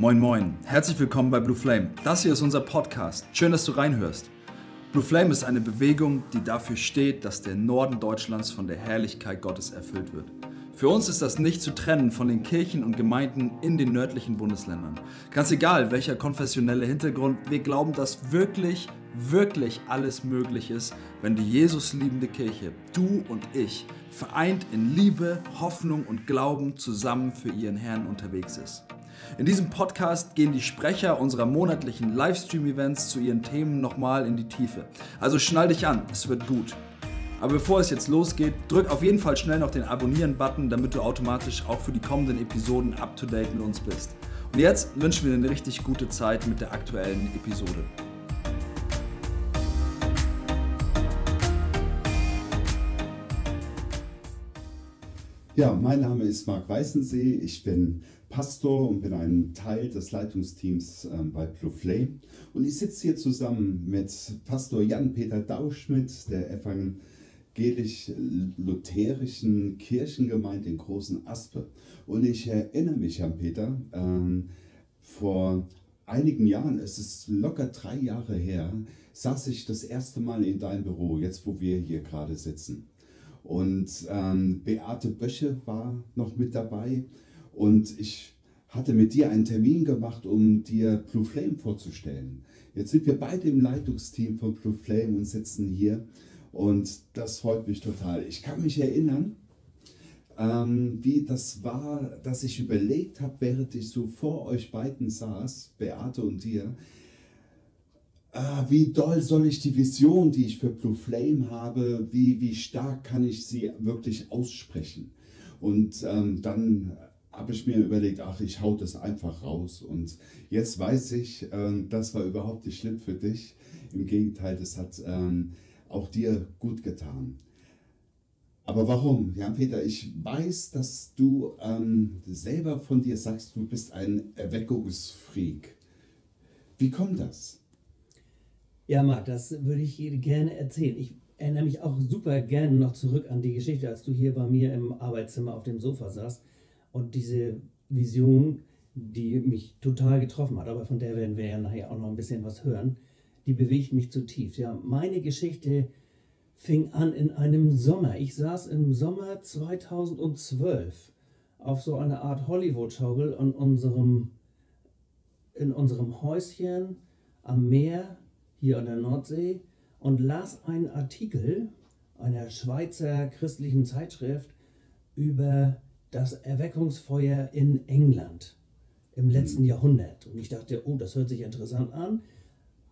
Moin Moin, herzlich willkommen bei Blue Flame. Das hier ist unser Podcast. Schön, dass du reinhörst. Blue Flame ist eine Bewegung, die dafür steht, dass der Norden Deutschlands von der Herrlichkeit Gottes erfüllt wird. Für uns ist das nicht zu trennen von den Kirchen und Gemeinden in den nördlichen Bundesländern. Ganz egal, welcher konfessionelle Hintergrund, wir glauben, dass wirklich, wirklich alles möglich ist, wenn die Jesus liebende Kirche, du und ich, vereint in Liebe, Hoffnung und Glauben zusammen für ihren Herrn unterwegs ist. In diesem Podcast gehen die Sprecher unserer monatlichen Livestream-Events zu ihren Themen nochmal in die Tiefe. Also schnall dich an, es wird gut. Aber bevor es jetzt losgeht, drück auf jeden Fall schnell noch den Abonnieren-Button, damit du automatisch auch für die kommenden Episoden up-to-date mit uns bist. Und jetzt wünschen wir dir eine richtig gute Zeit mit der aktuellen Episode. Ja, mein Name ist Marc Weißensee. Ich bin Pastor und bin ein Teil des Leitungsteams ähm, bei Blue Flame. Und ich sitze hier zusammen mit Pastor Jan-Peter Dauschmidt, der evangelisch-lutherischen Kirchengemeinde in Großen Aspe. Und ich erinnere mich, Jan-Peter, ähm, vor einigen Jahren, es ist locker drei Jahre her, saß ich das erste Mal in deinem Büro, jetzt wo wir hier gerade sitzen. Und ähm, Beate Bösche war noch mit dabei. Und ich hatte mit dir einen Termin gemacht, um dir Blue Flame vorzustellen. Jetzt sind wir beide im Leitungsteam von Blue Flame und sitzen hier. Und das freut mich total. Ich kann mich erinnern, ähm, wie das war, dass ich überlegt habe, während ich so vor euch beiden saß, Beate und dir, ah, wie doll soll ich die Vision, die ich für Blue Flame habe, wie, wie stark kann ich sie wirklich aussprechen? Und ähm, dann habe ich mir überlegt, ach, ich hau das einfach raus. Und jetzt weiß ich, ähm, das war überhaupt nicht schlimm für dich. Im Gegenteil, das hat ähm, auch dir gut getan. Aber warum? Ja, Peter, ich weiß, dass du ähm, selber von dir sagst, du bist ein Erweckungsfreak. Wie kommt das? Ja, Marc, das würde ich gerne erzählen. Ich erinnere mich auch super gerne noch zurück an die Geschichte, als du hier bei mir im Arbeitszimmer auf dem Sofa saßt und diese Vision, die mich total getroffen hat, aber von der werden wir ja nachher auch noch ein bisschen was hören, die bewegt mich zutiefst. Ja, meine Geschichte fing an in einem Sommer. Ich saß im Sommer 2012 auf so einer Art Hollywood-Schaukel in unserem, in unserem Häuschen am Meer hier an der Nordsee und las einen Artikel einer Schweizer christlichen Zeitschrift über das Erweckungsfeuer in England im letzten mhm. Jahrhundert. Und ich dachte, oh, das hört sich interessant an.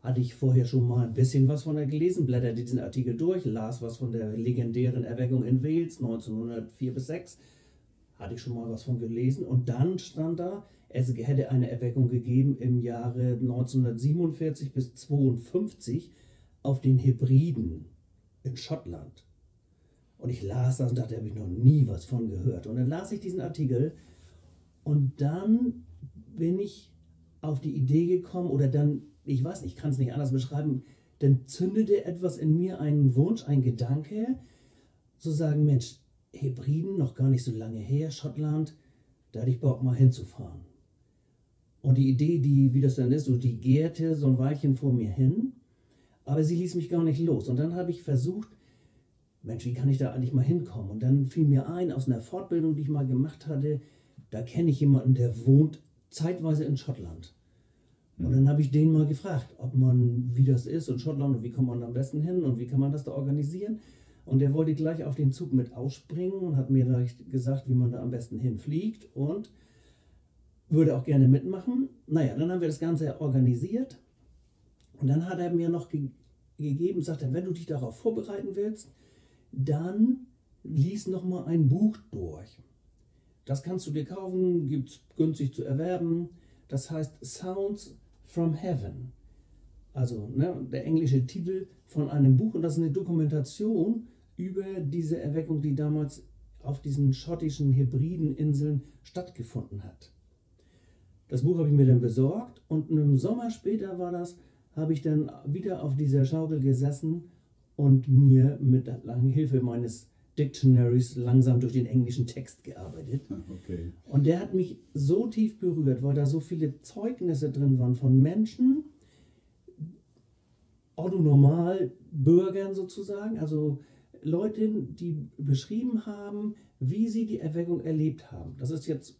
Hatte ich vorher schon mal ein bisschen was von der gelesen, blätterte diesen Artikel durch, las was von der legendären Erweckung in Wales 1904 bis 6. Hatte ich schon mal was von gelesen. Und dann stand da, es hätte eine Erweckung gegeben im Jahre 1947 bis 52 auf den Hebriden in Schottland. Und ich las das und dachte, da habe ich noch nie was von gehört. Und dann las ich diesen Artikel und dann bin ich auf die Idee gekommen oder dann, ich weiß nicht, ich kann es nicht anders beschreiben, dann zündete etwas in mir einen Wunsch, ein Gedanke, zu sagen, Mensch, Hebriden, noch gar nicht so lange her, Schottland, da hatte ich Bock mal hinzufahren. Und die Idee, die, wie das dann ist, so die gärte so ein Weilchen vor mir hin, aber sie ließ mich gar nicht los. Und dann habe ich versucht, Mensch, wie kann ich da eigentlich mal hinkommen? Und dann fiel mir ein, aus einer Fortbildung, die ich mal gemacht hatte, da kenne ich jemanden, der wohnt zeitweise in Schottland. Und dann habe ich den mal gefragt, ob man, wie das ist in Schottland und wie kommt man am besten hin und wie kann man das da organisieren. Und der wollte gleich auf den Zug mit ausspringen und hat mir gleich gesagt, wie man da am besten hinfliegt. Und würde auch gerne mitmachen. Naja, dann haben wir das Ganze organisiert und dann hat er mir noch ge gegeben, sagt er, wenn du dich darauf vorbereiten willst, dann lies noch mal ein Buch durch. Das kannst du dir kaufen, gibt es günstig zu erwerben. Das heißt Sounds from Heaven. Also ne, der englische Titel von einem Buch und das ist eine Dokumentation über diese Erweckung, die damals auf diesen schottischen Hebrideninseln stattgefunden hat. Das Buch habe ich mir dann besorgt und im Sommer später war das, habe ich dann wieder auf dieser Schaukel gesessen und mir mit langen Hilfe meines Dictionaries langsam durch den englischen Text gearbeitet. Okay. Und der hat mich so tief berührt, weil da so viele Zeugnisse drin waren von Menschen, Autonormalbürgern sozusagen, also Leute, die beschrieben haben, wie sie die Erweckung erlebt haben. Das ist jetzt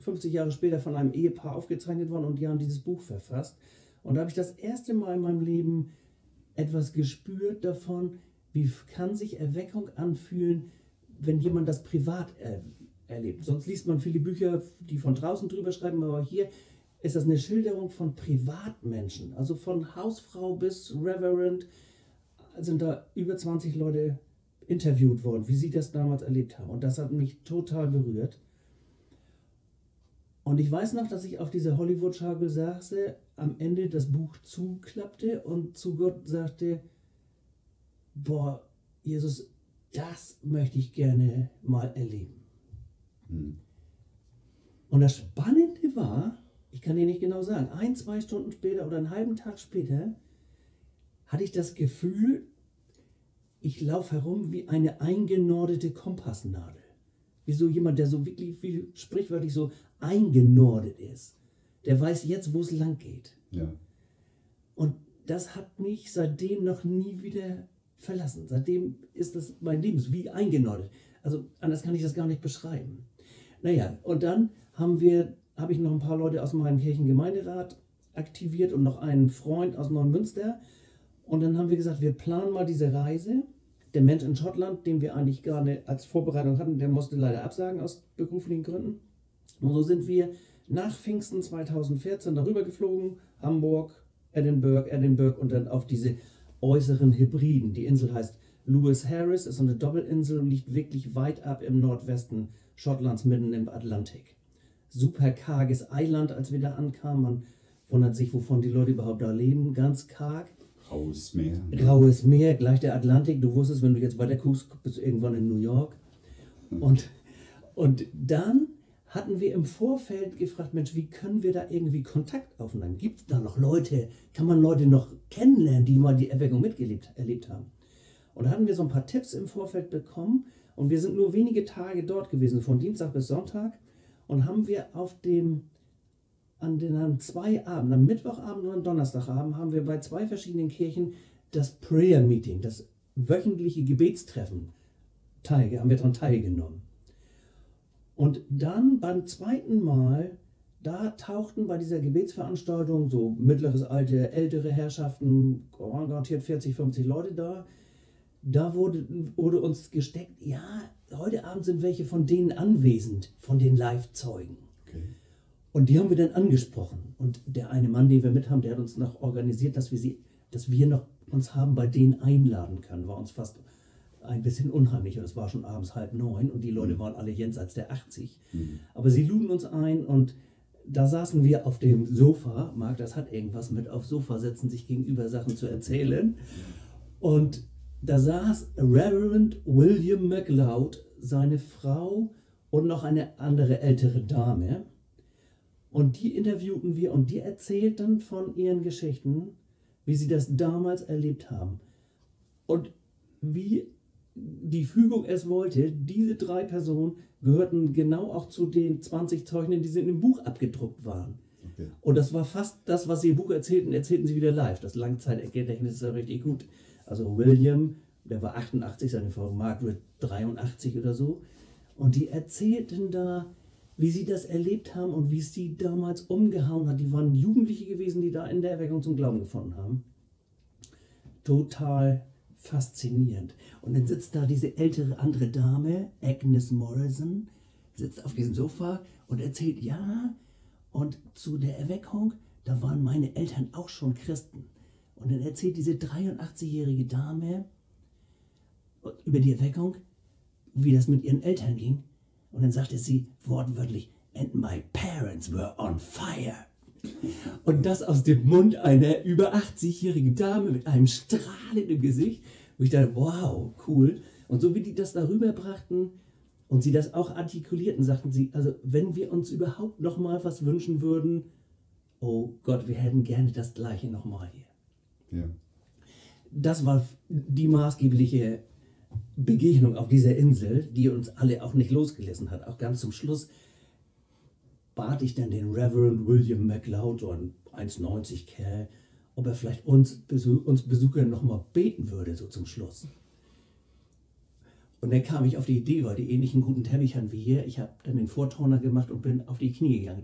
50 Jahre später von einem Ehepaar aufgezeichnet worden und die haben dieses Buch verfasst. Und da habe ich das erste Mal in meinem Leben etwas gespürt davon, wie kann sich Erweckung anfühlen, wenn jemand das privat er erlebt. Sonst liest man viele Bücher, die von draußen drüber schreiben, aber hier ist das eine Schilderung von Privatmenschen. Also von Hausfrau bis Reverend sind da über 20 Leute interviewt worden, wie sie das damals erlebt haben. Und das hat mich total berührt. Und ich weiß noch, dass ich auf dieser Hollywood-Schaukel saß, am Ende das Buch zuklappte und zu Gott sagte, boah, Jesus, das möchte ich gerne mal erleben. Hm. Und das Spannende war, ich kann dir nicht genau sagen, ein, zwei Stunden später oder einen halben Tag später hatte ich das Gefühl, ich laufe herum wie eine eingenordete Kompassnadel. Wie so jemand, der so wirklich, wie sprichwörtlich so eingenordet ist. Der weiß jetzt, wo es lang geht. Ja. Und das hat mich seitdem noch nie wieder verlassen. Seitdem ist das mein Leben wie eingenordet. Also anders kann ich das gar nicht beschreiben. Naja, und dann haben wir, habe ich noch ein paar Leute aus meinem Kirchengemeinderat aktiviert und noch einen Freund aus Neumünster. Und dann haben wir gesagt, wir planen mal diese Reise. Der Mensch in Schottland, den wir eigentlich gerade als Vorbereitung hatten, der musste leider absagen aus beruflichen Gründen. Und so sind wir nach Pfingsten 2014 darüber geflogen, Hamburg, Edinburgh, Edinburgh und dann auf diese äußeren Hybriden. Die Insel heißt Lewis Harris, ist eine Doppelinsel und liegt wirklich weit ab im Nordwesten Schottlands, mitten im Atlantik. Super karges Eiland, als wir da ankamen. Man wundert sich, wovon die Leute überhaupt da leben. Ganz karg. Graues Meer. Graues Meer, gleich der Atlantik. Du wusstest, wenn du jetzt weiter guckst, bist du irgendwann in New York. Und, und dann hatten wir im Vorfeld gefragt, Mensch, wie können wir da irgendwie Kontakt aufnehmen? Gibt es da noch Leute, kann man Leute noch kennenlernen, die mal die Erweckung mitgelebt erlebt haben? Und da hatten wir so ein paar Tipps im Vorfeld bekommen und wir sind nur wenige Tage dort gewesen, von Dienstag bis Sonntag und haben wir auf dem, an den an zwei Abenden, am Mittwochabend und am Donnerstagabend, haben wir bei zwei verschiedenen Kirchen das Prayer Meeting, das wöchentliche Gebetstreffen, teil, haben wir daran teilgenommen. Und dann beim zweiten Mal, da tauchten bei dieser Gebetsveranstaltung so mittleres Alter, ältere Herrschaften, garantiert 40, 50 Leute da, da wurde, wurde uns gesteckt, ja, heute Abend sind welche von denen anwesend, von den Live-Zeugen. Und die haben wir dann angesprochen. Und der eine Mann, den wir mit haben, der hat uns noch organisiert, dass wir sie, dass wir noch uns haben bei denen einladen können. War uns fast ein bisschen unheimlich und es war schon abends halb neun und die Leute mhm. waren alle jenseits der 80. Mhm. Aber sie luden uns ein und da saßen wir auf dem Sofa. Marc, das hat irgendwas mit auf Sofa setzen, sich gegenüber Sachen zu erzählen. Und da saß Reverend William MacLeod, seine Frau und noch eine andere ältere Dame. Und die interviewten wir und die erzählten von ihren Geschichten, wie sie das damals erlebt haben. Und wie die Fügung es wollte, diese drei Personen gehörten genau auch zu den 20 Zeugen, die in dem Buch abgedruckt waren. Okay. Und das war fast das, was sie im Buch erzählten, erzählten sie wieder live. Das Langzeitgedächtnis ist ja richtig gut. Also William, der war 88, seine Frau Margaret 83 oder so. Und die erzählten da, wie sie das erlebt haben und wie es sie damals umgehauen hat. Die waren Jugendliche gewesen, die da in der Erweckung zum Glauben gefunden haben. Total faszinierend. Und dann sitzt da diese ältere andere Dame, Agnes Morrison, sitzt auf diesem Sofa und erzählt, ja, und zu der Erweckung, da waren meine Eltern auch schon Christen. Und dann erzählt diese 83-jährige Dame über die Erweckung, wie das mit ihren Eltern ging. Und dann sagte sie wortwörtlich, and my parents were on fire. Und das aus dem Mund einer über 80-jährigen Dame mit einem strahlenden Gesicht. Wo ich dachte, wow, cool. Und so wie die das darüber brachten und sie das auch artikulierten, sagten sie, also wenn wir uns überhaupt noch mal was wünschen würden, oh Gott, wir hätten gerne das Gleiche noch mal hier. Ja. Das war die maßgebliche Begegnung auf dieser Insel, die uns alle auch nicht losgelassen hat. Auch ganz zum Schluss bat ich dann den Reverend William MacLeod, so ein 1,90 Kerl, ob er vielleicht uns, uns Besucher nochmal beten würde, so zum Schluss. Und dann kam ich auf die Idee, weil die ähnlichen guten Teppich hatten wie hier. Ich habe dann den Vorturner gemacht und bin auf die Knie gegangen.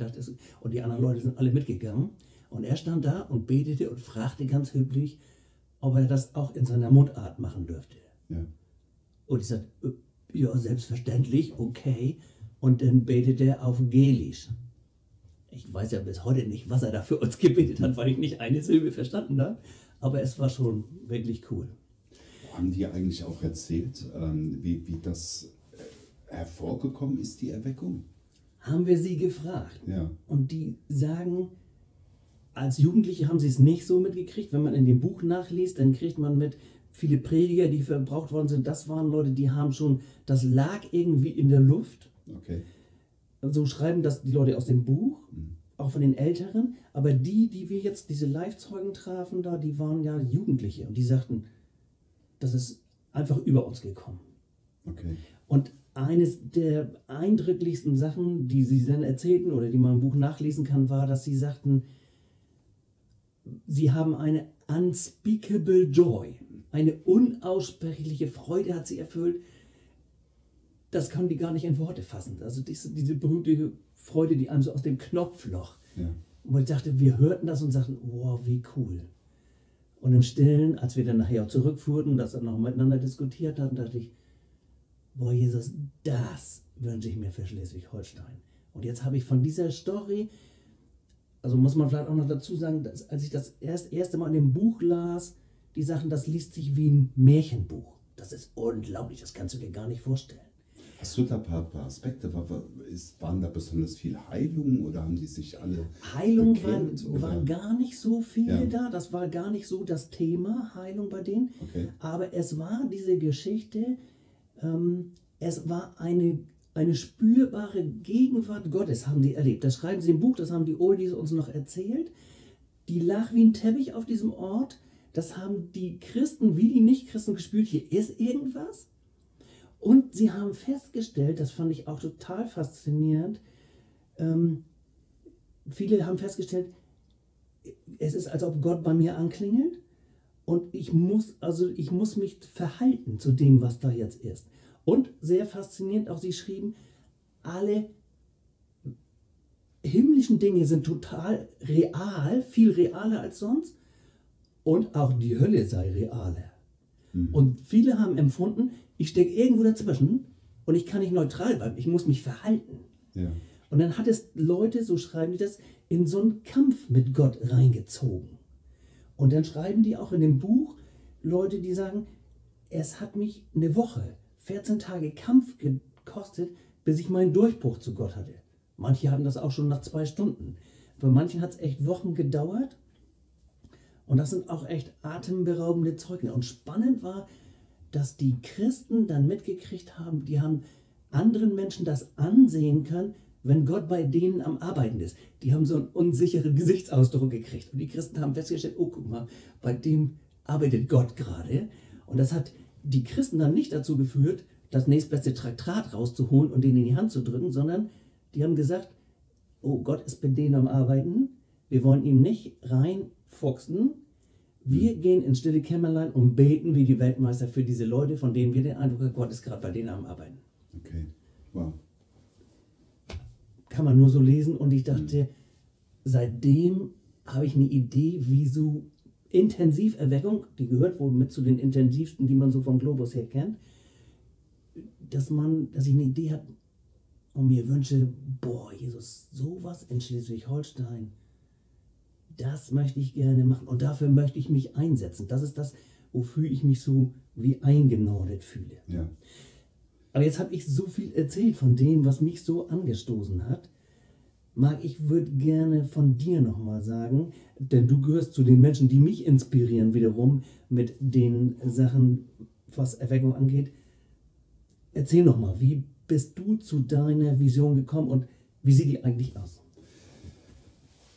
Und die anderen Leute sind alle mitgegangen. Und er stand da und betete und fragte ganz höflich, ob er das auch in seiner Mundart machen dürfte. Ja. Und ich sagte, äh, ja, selbstverständlich, okay. Und dann betete er auf Gelisch. Ich weiß ja bis heute nicht, was er da für uns gebetet hat, weil ich nicht eine Silbe verstanden habe. Aber es war schon wirklich cool. Haben die eigentlich auch erzählt, ähm, wie, wie das äh, hervorgekommen ist, die Erweckung? Haben wir sie gefragt. Ja. Und die sagen, als Jugendliche haben sie es nicht so mitgekriegt. Wenn man in dem Buch nachliest, dann kriegt man mit, viele Prediger, die verbraucht worden sind, das waren Leute, die haben schon, das lag irgendwie in der Luft. Okay. So schreiben das die Leute aus dem Buch, mhm. auch von den Älteren. Aber die, die wir jetzt, diese Live-Zeugen trafen da, die waren ja Jugendliche und die sagten, das ist einfach über uns gekommen. Okay. Und eines der eindrücklichsten Sachen, die sie dann erzählten oder die man im Buch nachlesen kann, war, dass sie sagten, sie haben eine unspeakable joy, eine unaussprechliche Freude hat sie erfüllt. Das können die gar nicht in Worte fassen. Also diese, diese berühmte Freude, die einem so aus dem Knopfloch. Ja. Und ich dachte, wir hörten das und sagten, wow, wie cool. Und im Stillen, als wir dann nachher auch zurückfuhren und das dann noch miteinander diskutiert hatten, dachte ich, boah, Jesus, das wünsche ich mir für Schleswig-Holstein. Und jetzt habe ich von dieser Story, also muss man vielleicht auch noch dazu sagen, dass, als ich das erst, erste Mal in dem Buch las, die Sachen, das liest sich wie ein Märchenbuch. Das ist unglaublich, das kannst du dir gar nicht vorstellen. Hast du da ein paar, paar Aspekte? War, war, ist, waren da besonders viel Heilung oder haben die sich alle. Heilung war, war, gar nicht so viel ja. da. Das war gar nicht so das Thema, Heilung bei denen. Okay. Aber es war diese Geschichte, ähm, es war eine eine spürbare Gegenwart Gottes haben die erlebt. Das schreiben sie im Buch, das haben die Oldies uns noch erzählt. Die lag wie ein Teppich auf diesem Ort. Das haben die Christen wie die Nichtchristen gespürt. Hier ist irgendwas. Und sie haben festgestellt, das fand ich auch total faszinierend, ähm, viele haben festgestellt, es ist, als ob Gott bei mir anklingelt und ich muss, also ich muss mich verhalten zu dem, was da jetzt ist. Und sehr faszinierend auch, sie schrieben, alle himmlischen Dinge sind total real, viel realer als sonst. Und auch die Hölle sei realer. Mhm. Und viele haben empfunden, ich stecke irgendwo dazwischen und ich kann nicht neutral bleiben, ich muss mich verhalten. Ja. Und dann hat es Leute, so schreiben die das, in so einen Kampf mit Gott reingezogen. Und dann schreiben die auch in dem Buch Leute, die sagen, es hat mich eine Woche, 14 Tage Kampf gekostet, bis ich meinen Durchbruch zu Gott hatte. Manche hatten das auch schon nach zwei Stunden. Bei manchen hat es echt Wochen gedauert. Und das sind auch echt atemberaubende Zeugnisse. Und spannend war, dass die Christen dann mitgekriegt haben, die haben anderen Menschen das ansehen können, wenn Gott bei denen am Arbeiten ist. Die haben so einen unsicheren Gesichtsausdruck gekriegt. Und die Christen haben festgestellt, oh, guck mal, bei dem arbeitet Gott gerade. Und das hat die Christen dann nicht dazu geführt, das nächstbeste Traktat rauszuholen und den in die Hand zu drücken, sondern die haben gesagt, oh, Gott ist bei denen am Arbeiten, wir wollen ihm nicht reinfuchsen, wir gehen ins stille Kämmerlein und beten wie die Weltmeister für diese Leute, von denen wir den Eindruck haben, Gott ist gerade bei denen am Arbeiten. Okay, wow. Kann man nur so lesen und ich dachte, seitdem habe ich eine Idee, wie so Intensiverweckung, die gehört wohl mit zu den intensivsten, die man so vom Globus her kennt, dass man, dass ich eine Idee habe und mir wünsche, boah, Jesus, sowas in Schleswig-Holstein, das möchte ich gerne machen und dafür möchte ich mich einsetzen. Das ist das, wofür ich mich so wie eingenordet fühle. Ja. Aber jetzt habe ich so viel erzählt von dem, was mich so angestoßen hat. Marc, ich würde gerne von dir nochmal sagen, denn du gehörst zu den Menschen, die mich inspirieren wiederum mit den Sachen, was Erweckung angeht. Erzähl nochmal, wie bist du zu deiner Vision gekommen und wie sieht die eigentlich aus?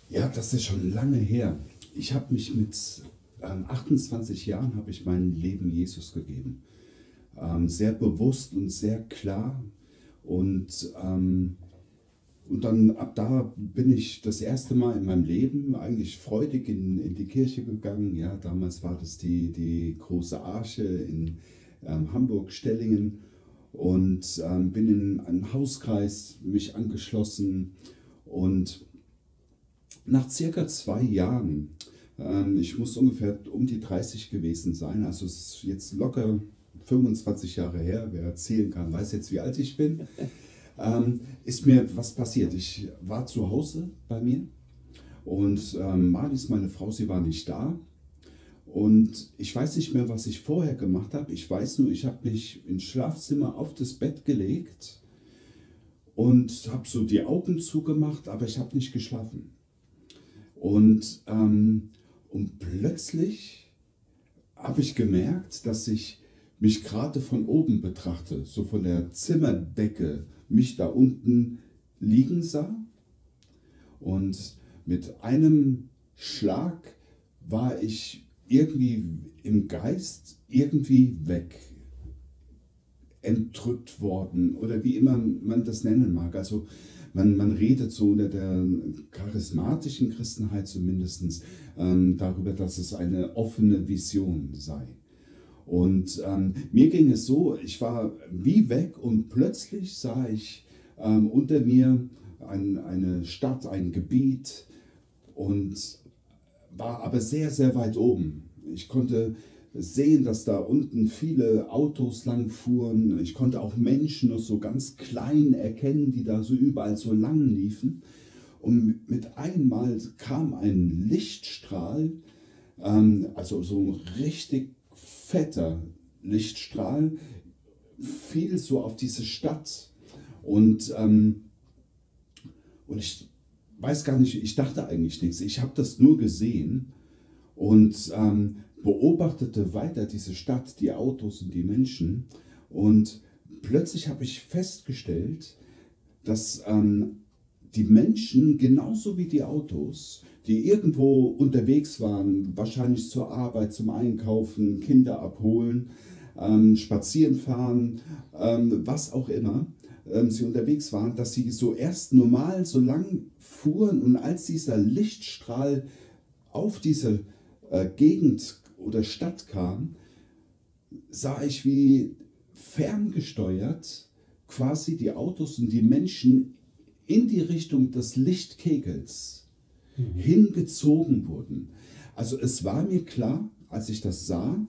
Ja, das ist schon lange her. Ich habe mich mit ähm, 28 Jahren habe ich mein Leben Jesus gegeben. ähm, sehr bewusst und sehr klar. Und, ähm, und dann ab da bin ich das erste Mal in meinem Leben eigentlich freudig in, in die Kirche gegangen. Ja, damals war das die, die große Arche in ähm, Hamburg-Stellingen und ähm, bin in einen Hauskreis mich angeschlossen und nach circa zwei Jahren, ähm, ich muss ungefähr um die 30 gewesen sein, also es ist jetzt locker 25 Jahre her, wer erzählen kann, weiß jetzt, wie alt ich bin, ähm, ist mir was passiert. Ich war zu Hause bei mir und ähm, Marlies, meine Frau, sie war nicht da. Und ich weiß nicht mehr, was ich vorher gemacht habe. Ich weiß nur, ich habe mich ins Schlafzimmer auf das Bett gelegt und habe so die Augen zugemacht, aber ich habe nicht geschlafen. Und, ähm, und plötzlich habe ich gemerkt, dass ich mich gerade von oben betrachte, so von der Zimmerdecke, mich da unten liegen sah. Und mit einem Schlag war ich irgendwie im Geist irgendwie weg, entrückt worden oder wie immer man das nennen mag. Also man, man redet so unter der charismatischen Christenheit zumindest ähm, darüber, dass es eine offene Vision sei. Und ähm, mir ging es so, ich war wie weg und plötzlich sah ich ähm, unter mir ein, eine Stadt, ein Gebiet und war aber sehr, sehr weit oben. Ich konnte sehen, dass da unten viele Autos lang fuhren. Ich konnte auch Menschen noch so ganz klein erkennen, die da so überall so lang liefen. Und mit einmal kam ein Lichtstrahl, ähm, also so ein richtig fetter Lichtstrahl fiel so auf diese Stadt. Und, ähm, und ich weiß gar nicht, ich dachte eigentlich nichts. Ich habe das nur gesehen und ähm, beobachtete weiter diese Stadt, die Autos und die Menschen. Und plötzlich habe ich festgestellt, dass ähm, die Menschen genauso wie die Autos die irgendwo unterwegs waren, wahrscheinlich zur Arbeit, zum Einkaufen, Kinder abholen, ähm, spazieren fahren, ähm, was auch immer ähm, sie unterwegs waren, dass sie so erst normal so lang fuhren und als dieser Lichtstrahl auf diese äh, Gegend oder Stadt kam, sah ich wie ferngesteuert quasi die Autos und die Menschen in die Richtung des Lichtkegels mhm. hingezogen wurden. Also es war mir klar, als ich das sah,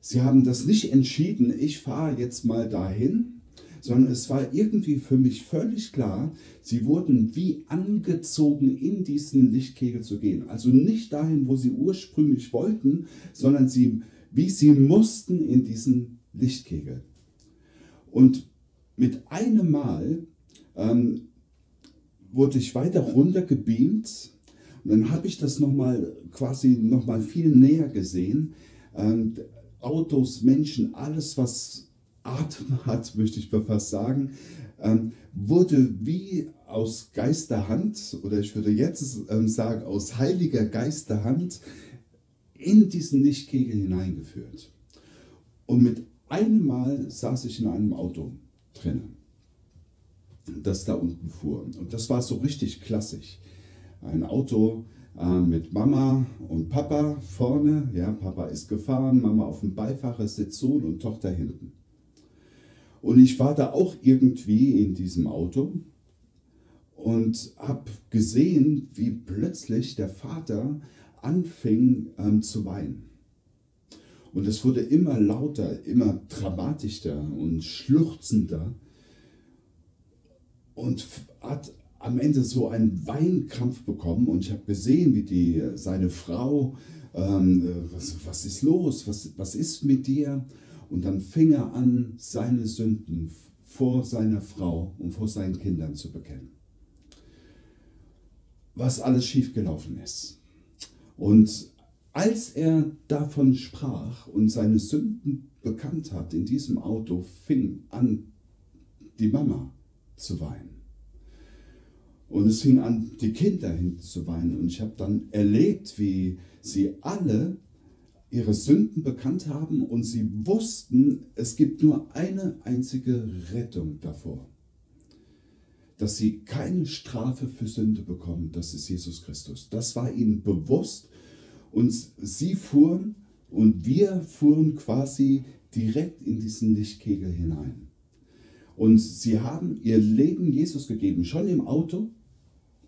sie haben das nicht entschieden, ich fahre jetzt mal dahin, sondern es war irgendwie für mich völlig klar, sie wurden wie angezogen in diesen Lichtkegel zu gehen. Also nicht dahin, wo sie ursprünglich wollten, sondern sie, wie sie mussten in diesen Lichtkegel. Und mit einem Mal ähm, wurde ich weiter runter gebeamt und dann habe ich das nochmal quasi nochmal viel näher gesehen. Ähm, Autos, Menschen, alles was Atem hat, möchte ich fast sagen, ähm, wurde wie aus Geisterhand oder ich würde jetzt ähm, sagen aus heiliger Geisterhand in diesen Lichtkegel hineingeführt. Und mit einem Mal saß ich in einem Auto drinnen das da unten fuhr. Und das war so richtig klassisch. Ein Auto äh, mit Mama und Papa vorne. Ja, Papa ist gefahren, Mama auf dem Beifahrersitz, Sohn und Tochter hinten. Und ich war da auch irgendwie in diesem Auto und habe gesehen, wie plötzlich der Vater anfing ähm, zu weinen. Und es wurde immer lauter, immer dramatischer und schluchzender und hat am Ende so einen Weinkrampf bekommen und ich habe gesehen, wie die, seine Frau, ähm, was, was ist los, was, was ist mit dir? Und dann fing er an, seine Sünden vor seiner Frau und vor seinen Kindern zu bekennen. Was alles schiefgelaufen ist. Und als er davon sprach und seine Sünden bekannt hat in diesem Auto, fing an die Mama zu weinen. Und es fing an, die Kinder hinten zu weinen. Und ich habe dann erlebt, wie sie alle ihre Sünden bekannt haben und sie wussten, es gibt nur eine einzige Rettung davor. Dass sie keine Strafe für Sünde bekommen, das ist Jesus Christus. Das war ihnen bewusst und sie fuhren und wir fuhren quasi direkt in diesen Lichtkegel hinein. Und sie haben ihr Leben Jesus gegeben, schon im Auto.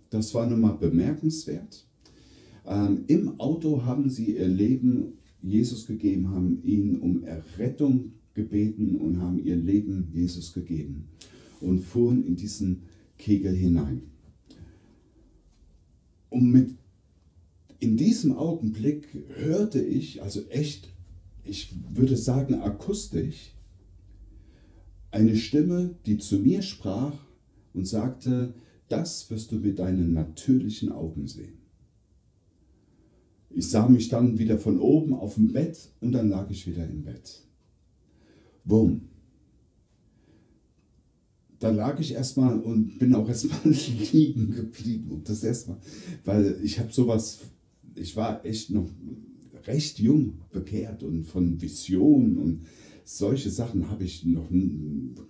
Das war nun mal bemerkenswert. Ähm, Im Auto haben sie ihr Leben Jesus gegeben, haben ihn um Errettung gebeten und haben ihr Leben Jesus gegeben und fuhren in diesen Kegel hinein. Und mit in diesem Augenblick hörte ich, also echt, ich würde sagen akustisch, eine Stimme, die zu mir sprach und sagte, das wirst du mit deinen natürlichen Augen sehen. Ich sah mich dann wieder von oben auf dem Bett und dann lag ich wieder im Bett. Bumm. Da lag ich erstmal und bin auch erstmal liegen geblieben. Und das erstmal, weil ich habe sowas, ich war echt noch recht jung bekehrt und von Visionen und solche Sachen habe ich noch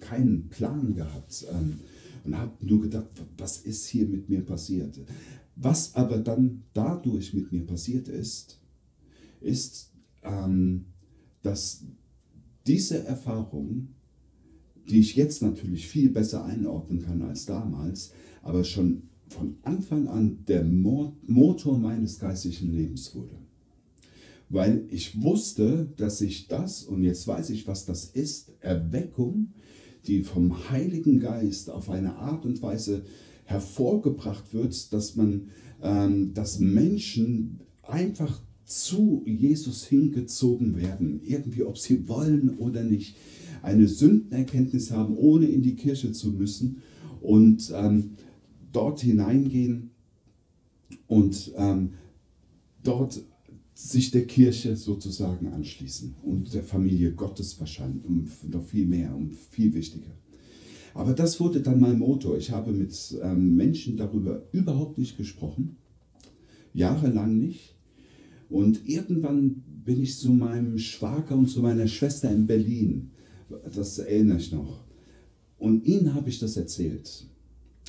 keinen Plan gehabt ähm, und habe nur gedacht, was ist hier mit mir passiert? Was aber dann dadurch mit mir passiert ist, ist, ähm, dass diese Erfahrung, die ich jetzt natürlich viel besser einordnen kann als damals, aber schon von Anfang an der Motor meines geistlichen Lebens wurde. Weil ich wusste, dass ich das, und jetzt weiß ich, was das ist, Erweckung, die vom Heiligen Geist auf eine Art und Weise hervorgebracht wird, dass man, ähm, dass Menschen einfach zu Jesus hingezogen werden, irgendwie ob sie wollen oder nicht, eine Sündenerkenntnis haben, ohne in die Kirche zu müssen und ähm, dort hineingehen und ähm, dort sich der Kirche sozusagen anschließen und der Familie Gottes wahrscheinlich und noch viel mehr und viel wichtiger. Aber das wurde dann mein Motor. Ich habe mit ähm, Menschen darüber überhaupt nicht gesprochen, jahrelang nicht. Und irgendwann bin ich zu meinem Schwager und zu meiner Schwester in Berlin. Das erinnere ich noch. Und ihnen habe ich das erzählt.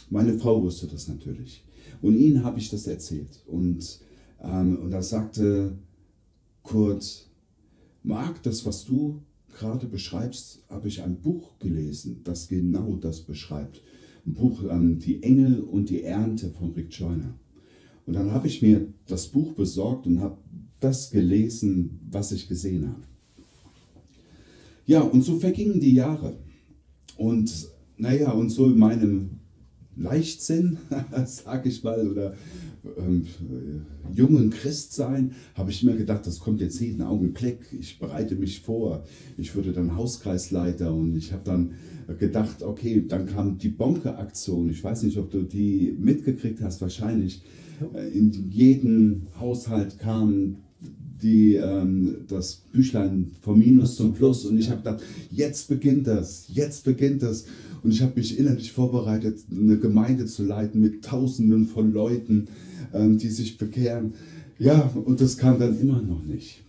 Meine Frau wusste das natürlich. Und ihnen habe ich das erzählt. Und, ähm, und da sagte Kurt, Marc, das, was du gerade beschreibst, habe ich ein Buch gelesen, das genau das beschreibt. Ein Buch, ähm, Die Engel und die Ernte von Rick Joyner. Und dann habe ich mir das Buch besorgt und habe das gelesen, was ich gesehen habe. Ja, und so vergingen die Jahre. Und naja, und so in meinem Leichtsinn, sag ich mal, oder ähm, jungen Christsein, habe ich mir gedacht, das kommt jetzt jeden Augenblick. Ich bereite mich vor. Ich würde dann Hauskreisleiter und ich habe dann gedacht, okay, dann kam die Bonke-Aktion. Ich weiß nicht, ob du die mitgekriegt hast, wahrscheinlich. Äh, in jedem Haushalt kam die, ähm, das Büchlein vom Minus zum Plus und ich habe gedacht, jetzt beginnt das, jetzt beginnt das. Und ich habe mich innerlich vorbereitet, eine Gemeinde zu leiten mit Tausenden von Leuten, ähm, die sich bekehren. Ja, und das kam dann immer noch nicht.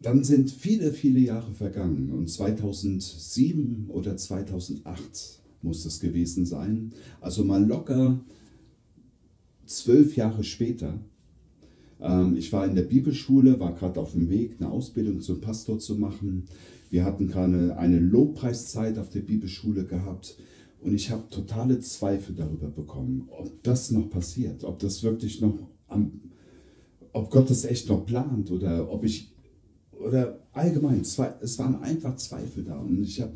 Dann sind viele, viele Jahre vergangen und 2007 oder 2008 muss das gewesen sein. Also mal locker zwölf Jahre später. Ähm, ich war in der Bibelschule, war gerade auf dem Weg, eine Ausbildung zum Pastor zu machen. Wir hatten gerade eine Lobpreiszeit auf der Bibelschule gehabt und ich habe totale Zweifel darüber bekommen, ob das noch passiert, ob das wirklich noch am, ob Gott das echt noch plant oder ob ich, oder allgemein, es waren einfach Zweifel da. Und ich habe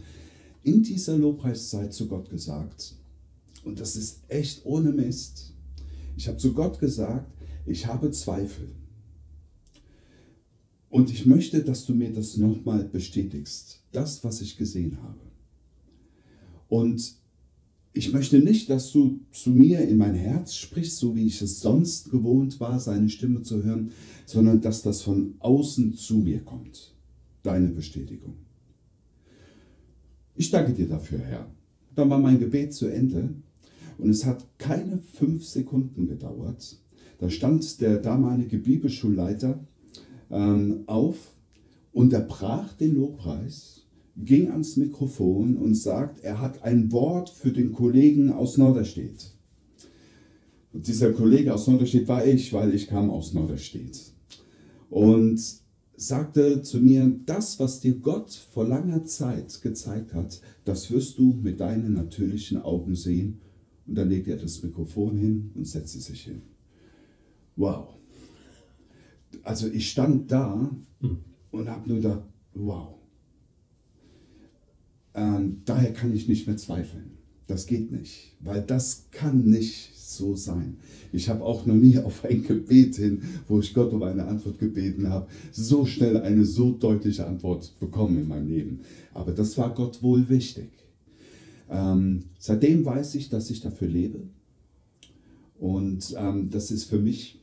in dieser Lobpreiszeit zu Gott gesagt, und das ist echt ohne Mist, ich habe zu Gott gesagt, ich habe Zweifel. Und ich möchte, dass du mir das nochmal bestätigst, das, was ich gesehen habe. Und ich möchte nicht, dass du zu mir in mein Herz sprichst, so wie ich es sonst gewohnt war, seine Stimme zu hören, sondern dass das von außen zu mir kommt. Deine Bestätigung. Ich danke dir dafür, Herr. Dann war mein Gebet zu Ende und es hat keine fünf Sekunden gedauert Da stand der damalige Bibelschulleiter ähm, auf, unterbrach den Lobpreis, ging ans Mikrofon und sagt, er hat ein Wort für den Kollegen aus Norderstedt. Und dieser Kollege aus Norderstedt war ich, weil ich kam aus Norderstedt. Und sagte zu mir, das, was dir Gott vor langer Zeit gezeigt hat, das wirst du mit deinen natürlichen Augen sehen. Und dann legte er das Mikrofon hin und setzte sich hin. Wow. Also ich stand da hm. und habe nur gedacht, wow. Ähm, daher kann ich nicht mehr zweifeln. Das geht nicht, weil das kann nicht so sein. Ich habe auch noch nie auf ein Gebet hin, wo ich Gott um eine Antwort gebeten habe, so schnell eine so deutliche Antwort bekommen in meinem Leben. Aber das war Gott wohl wichtig. Ähm, seitdem weiß ich, dass ich dafür lebe. Und ähm, das ist für mich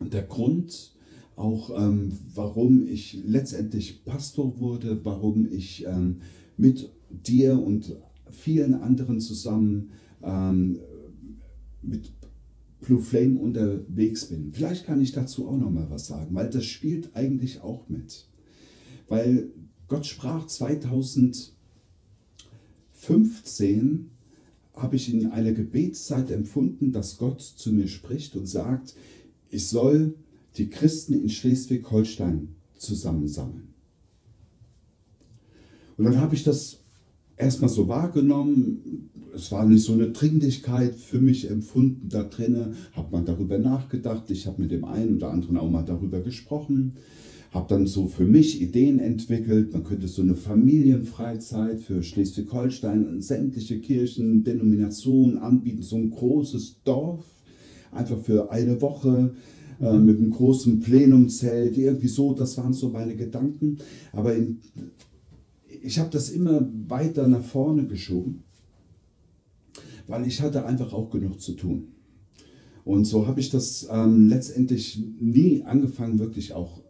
der Grund, auch ähm, warum ich letztendlich Pastor wurde, warum ich ähm, mit dir und vielen anderen zusammen ähm, mit Blue Flame unterwegs bin. Vielleicht kann ich dazu auch noch mal was sagen, weil das spielt eigentlich auch mit. Weil Gott sprach 2015 habe ich in einer Gebetszeit empfunden, dass Gott zu mir spricht und sagt, ich soll die Christen in Schleswig-Holstein zusammensammeln. Und dann habe ich das erstmal so wahrgenommen, es war nicht so eine Dringlichkeit für mich empfunden da drinnen, habe mal darüber nachgedacht, ich habe mit dem einen oder anderen auch mal darüber gesprochen, habe dann so für mich Ideen entwickelt, man könnte so eine Familienfreizeit für Schleswig-Holstein, sämtliche Kirchen, Denominationen anbieten, so ein großes Dorf, einfach für eine Woche, äh, mit einem großen Plenumzelt, irgendwie so, das waren so meine Gedanken. Aber in, ich habe das immer weiter nach vorne geschoben weil ich hatte einfach auch genug zu tun. Und so habe ich das ähm, letztendlich nie angefangen, wirklich auch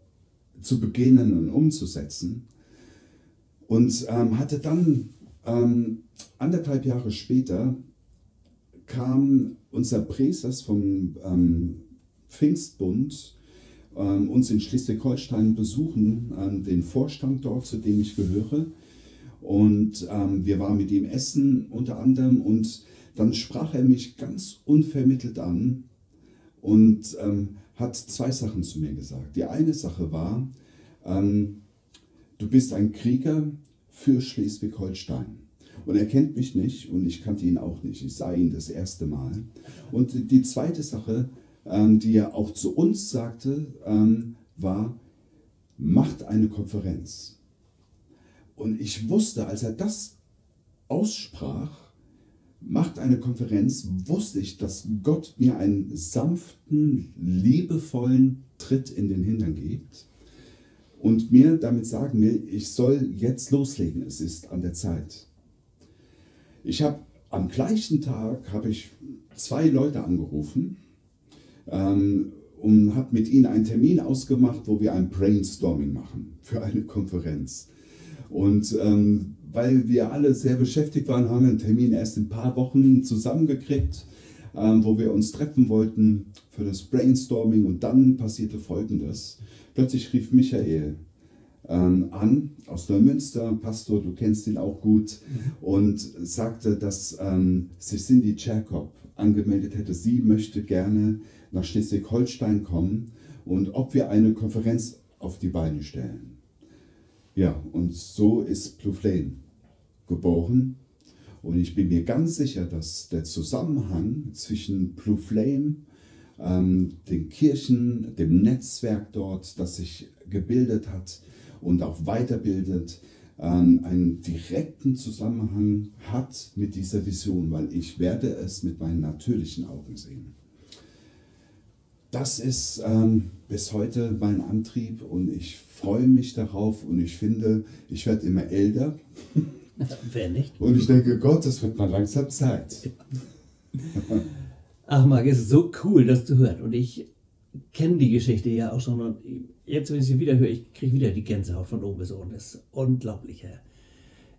zu beginnen und umzusetzen. Und ähm, hatte dann ähm, anderthalb Jahre später kam unser Präses vom ähm, Pfingstbund ähm, uns in Schleswig-Holstein besuchen, ähm, den Vorstand dort, zu dem ich gehöre. Und wir waren mit ihm essen unter anderem und dann sprach er mich ganz unvermittelt an und ähm, hat zwei Sachen zu mir gesagt. Die eine Sache war, ähm, du bist ein Krieger für Schleswig-Holstein. Und er kennt mich nicht und ich kannte ihn auch nicht. Ich sah ihn das erste Mal. Und die zweite Sache, ähm, die er auch zu uns sagte, ähm, war, macht eine Konferenz. Und ich wusste, als er das aussprach, macht eine Konferenz, wusste ich, dass Gott mir einen sanften, liebevollen Tritt in den Hintern gibt und mir damit sagen will, ich soll jetzt loslegen, es ist an der Zeit. Ich habe am gleichen Tag habe ich zwei Leute angerufen ähm, und habe mit ihnen einen Termin ausgemacht, wo wir ein Brainstorming machen für eine Konferenz. Und ähm, weil wir alle sehr beschäftigt waren, haben wir einen Termin erst in ein paar Wochen zusammengekriegt, ähm, wo wir uns treffen wollten für das Brainstorming. Und dann passierte Folgendes. Plötzlich rief Michael ähm, an aus Neumünster, Pastor, du kennst ihn auch gut, und sagte, dass ähm, sich Cindy Jacob angemeldet hätte. Sie möchte gerne nach Schleswig-Holstein kommen und ob wir eine Konferenz auf die Beine stellen. Ja, und so ist Blue Flame geboren. Und ich bin mir ganz sicher, dass der Zusammenhang zwischen Blue Flame, ähm, den Kirchen, dem Netzwerk dort, das sich gebildet hat und auch weiterbildet, ähm, einen direkten Zusammenhang hat mit dieser Vision, weil ich werde es mit meinen natürlichen Augen sehen. Das ist ähm, bis heute mein Antrieb und ich freue mich darauf und ich finde, ich werde immer älter. Wer nicht? Und ich denke, Gott, es wird mal langsam Zeit. Ach, Marc, es ist so cool, das zu hören. Und ich kenne die Geschichte ja auch schon. Und jetzt, wenn ich sie wieder höre, ich kriege wieder die Gänsehaut von oben bis unten. Das ist unglaublich.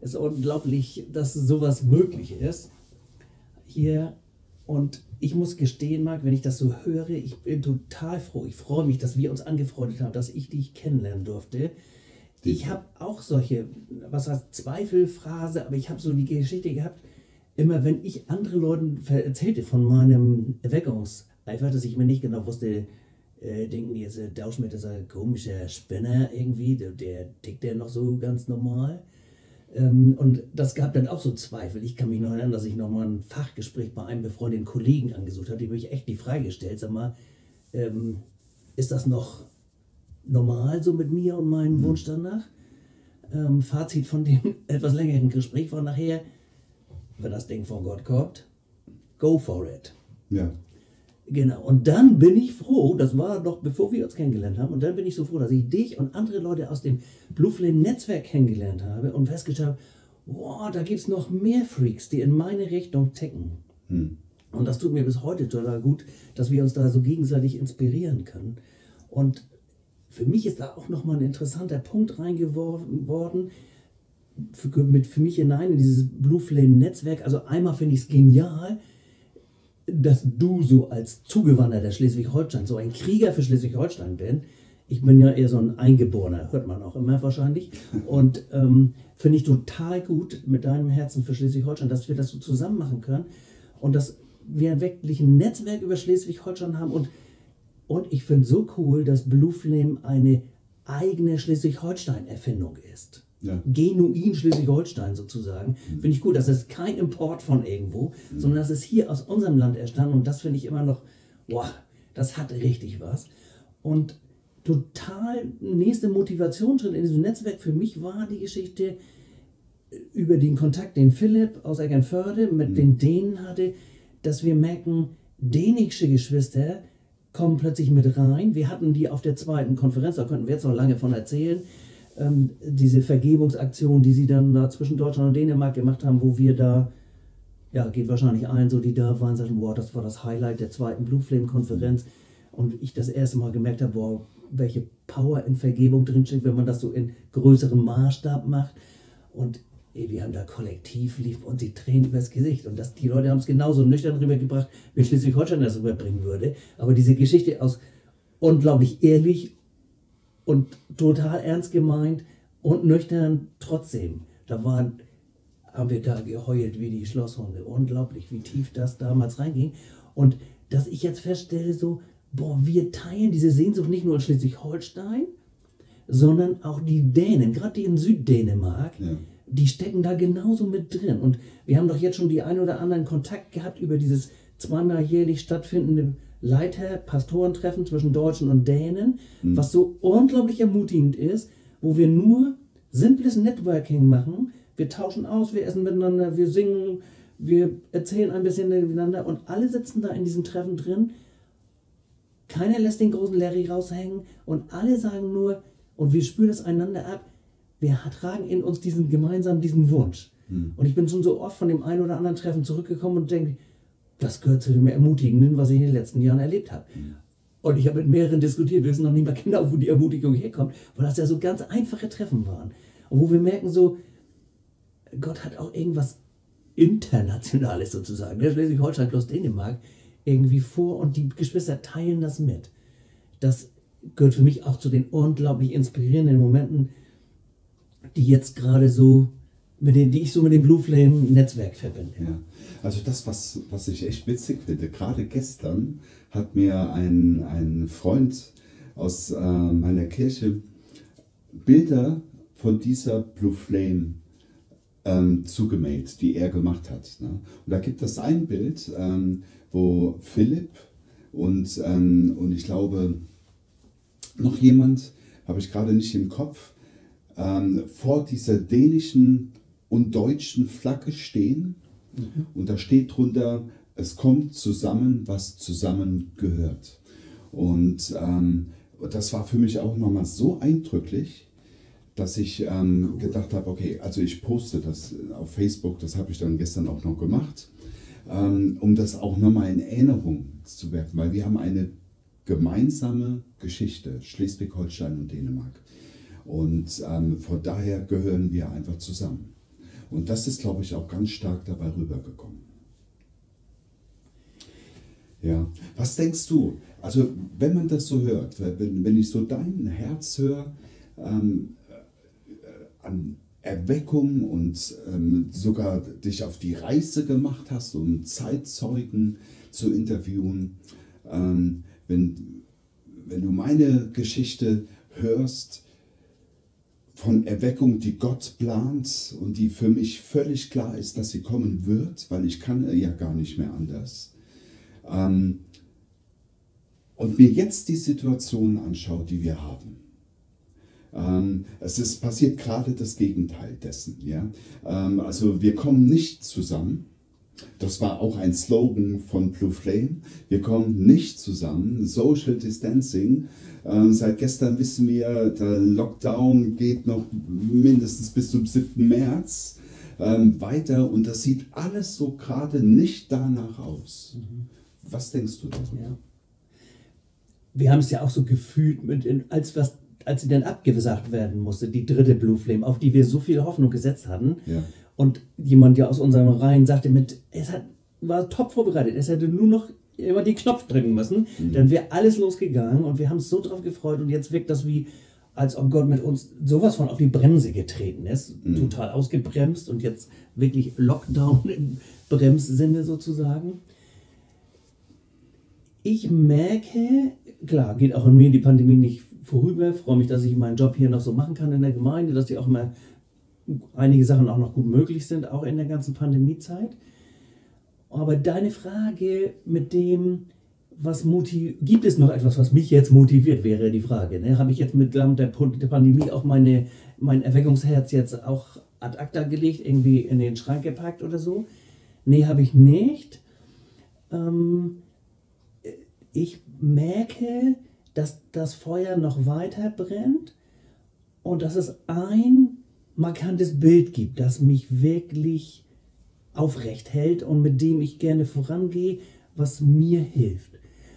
Es ist unglaublich, dass sowas möglich ist. Hier Und ich muss gestehen, Marc, wenn ich das so höre, ich bin total froh. Ich freue mich, dass wir uns angefreundet haben, dass ich dich kennenlernen durfte. Ich habe auch solche, was heißt Zweifelphrase, aber ich habe so die Geschichte gehabt, immer wenn ich andere Leuten erzählte von meinem Erweckungseifer, dass ich mir nicht genau wusste, äh, denken jetzt, der Dauschmidt ist ein komischer Spinner irgendwie, der, der tickt der noch so ganz normal. Ähm, und das gab dann auch so Zweifel. Ich kann mich noch erinnern, dass ich nochmal ein Fachgespräch bei einem befreundeten Kollegen angesucht habe. Die habe ich echt die Frage gestellt, sag mal, ähm, ist das noch normal so mit mir und meinem Wunsch danach? Ähm, Fazit von dem etwas längeren Gespräch war nachher, wenn das Ding von Gott kommt, go for it. Ja. Genau, und dann bin ich froh, das war noch bevor wir uns kennengelernt haben, und dann bin ich so froh, dass ich dich und andere Leute aus dem Blue Flame Netzwerk kennengelernt habe und festgestellt habe, wow, da gibt es noch mehr Freaks, die in meine Richtung ticken. Hm. Und das tut mir bis heute total gut, dass wir uns da so gegenseitig inspirieren können. Und für mich ist da auch nochmal ein interessanter Punkt reingeworfen worden, für, mit für mich hinein in dieses Blue Flame Netzwerk. Also einmal finde ich es genial, dass du so als Zugewanderter Schleswig-Holstein, so ein Krieger für Schleswig-Holstein bin. Ich bin ja eher so ein Eingeborener, hört man auch immer wahrscheinlich. Und ähm, finde ich total gut mit deinem Herzen für Schleswig-Holstein, dass wir das so zusammen machen können und dass wir wirklich ein Netzwerk über Schleswig-Holstein haben. Und, und ich finde so cool, dass Blue Flame eine eigene Schleswig-Holstein-Erfindung ist ja. genuin Schleswig-Holstein sozusagen. Mhm. Finde ich gut. Das ist kein Import von irgendwo, mhm. sondern das ist hier aus unserem Land entstanden und das finde ich immer noch, wow, das hat richtig was. Und total nächste Motivationsschritt in diesem Netzwerk für mich war die Geschichte über den Kontakt, den Philipp aus Eckernförde mit mhm. den Dänen hatte, dass wir merken, dänische Geschwister kommen plötzlich mit rein. Wir hatten die auf der zweiten Konferenz, da könnten wir jetzt noch lange von erzählen ähm, diese Vergebungsaktion, die sie dann da zwischen Deutschland und Dänemark gemacht haben, wo wir da, ja, geht wahrscheinlich allen so, die da waren, sagen, wow, das war das Highlight der zweiten Blue Flame-Konferenz. Und ich das erste Mal gemerkt habe, wow, welche Power in Vergebung drinsteckt, wenn man das so in größerem Maßstab macht. Und ey, wir haben da kollektiv lief und die Tränen übers Gesicht. Und das, die Leute haben es genauso nüchtern rübergebracht, wie Schleswig-Holstein das rüberbringen würde. Aber diese Geschichte aus unglaublich ehrlich und total ernst gemeint und nüchtern trotzdem. Da waren, haben wir da geheult wie die Schlosshunde. Unglaublich, wie tief das damals reinging. Und dass ich jetzt feststelle, so, boah, wir teilen diese Sehnsucht nicht nur in Schleswig-Holstein, sondern auch die Dänen, gerade die in Süddänemark, ja. die stecken da genauso mit drin. Und wir haben doch jetzt schon die ein oder anderen Kontakt gehabt über dieses zweimal jährlich stattfindende Leiter, Pastorentreffen zwischen Deutschen und Dänen, mhm. was so unglaublich ermutigend ist, wo wir nur simples Networking machen. Wir tauschen aus, wir essen miteinander, wir singen, wir erzählen ein bisschen miteinander und alle sitzen da in diesen Treffen drin. Keiner lässt den großen Larry raushängen und alle sagen nur, und wir spüren es einander ab, wir tragen in uns diesen gemeinsam diesen Wunsch. Mhm. Und ich bin schon so oft von dem einen oder anderen Treffen zurückgekommen und denke, das gehört zu dem Ermutigenden, was ich in den letzten Jahren erlebt habe. Und ich habe mit mehreren diskutiert, wir wissen noch nicht mal genau, wo die Ermutigung herkommt, weil das ja so ganz einfache Treffen waren. Und wo wir merken so, Gott hat auch irgendwas Internationales sozusagen, der Schleswig-Holstein plus Dänemark, irgendwie vor und die Geschwister teilen das mit. Das gehört für mich auch zu den unglaublich inspirierenden Momenten, die jetzt gerade so mit denen, die ich so mit dem Blue Flame Netzwerk verbinde. Ja. Also das, was, was ich echt witzig finde, gerade gestern hat mir ein, ein Freund aus äh, meiner Kirche Bilder von dieser Blue Flame ähm, zugemailt, die er gemacht hat. Ne? Und da gibt es ein Bild, ähm, wo Philipp und, ähm, und ich glaube noch jemand, habe ich gerade nicht im Kopf, ähm, vor dieser dänischen und deutschen Flagge stehen. Mhm. Und da steht drunter, es kommt zusammen, was zusammengehört. Und ähm, das war für mich auch nochmal so eindrücklich, dass ich ähm, gedacht habe, okay, also ich poste das auf Facebook, das habe ich dann gestern auch noch gemacht, ähm, um das auch nochmal in Erinnerung zu werfen, weil wir haben eine gemeinsame Geschichte, Schleswig-Holstein und Dänemark. Und ähm, von daher gehören wir einfach zusammen. Und das ist, glaube ich, auch ganz stark dabei rübergekommen. Ja, was denkst du? Also, wenn man das so hört, wenn, wenn ich so dein Herz höre, ähm, äh, an Erweckung und ähm, sogar dich auf die Reise gemacht hast, um Zeitzeugen zu interviewen, ähm, wenn, wenn du meine Geschichte hörst, von Erweckung, die Gott plant und die für mich völlig klar ist, dass sie kommen wird, weil ich kann ja gar nicht mehr anders. Ähm, und mir jetzt die Situation anschaue, die wir haben. Ähm, es ist passiert gerade das Gegenteil dessen. Ja? Ähm, also wir kommen nicht zusammen. Das war auch ein Slogan von Blue Flame. Wir kommen nicht zusammen. Social Distancing. Ähm, seit gestern wissen wir, der Lockdown geht noch mindestens bis zum 7. März ähm, weiter und das sieht alles so gerade nicht danach aus. Mhm. Was denkst du darüber? Ja. Wir haben es ja auch so gefühlt, mit, als, was, als sie dann abgesagt werden musste, die dritte Blue Flame, auf die wir so viel Hoffnung gesetzt hatten. Ja. Und jemand ja aus unseren Reihen sagte mit, es hat, war top vorbereitet, es hätte nur noch immer den Knopf drücken müssen, mhm. dann wäre alles losgegangen und wir haben es so drauf gefreut und jetzt wirkt das wie, als ob Gott mit uns sowas von auf die Bremse getreten ist, mhm. total ausgebremst und jetzt wirklich Lockdown im Bremssinne sozusagen. Ich merke, klar, geht auch an mir die Pandemie nicht vorüber, freue mich, dass ich meinen Job hier noch so machen kann in der Gemeinde, dass die auch immer einige Sachen auch noch gut möglich sind, auch in der ganzen Pandemiezeit. Aber deine Frage mit dem, was motiviert, gibt es noch etwas, was mich jetzt motiviert, wäre die Frage. Ne? Habe ich jetzt mit der, der Pandemie auch meine, mein Erweckungsherz jetzt auch ad acta gelegt, irgendwie in den Schrank gepackt oder so? Nee, habe ich nicht. Ähm, ich merke, dass das Feuer noch weiter brennt und dass es ein markantes Bild gibt, das mich wirklich aufrecht hält und mit dem ich gerne vorangehe, was mir hilft.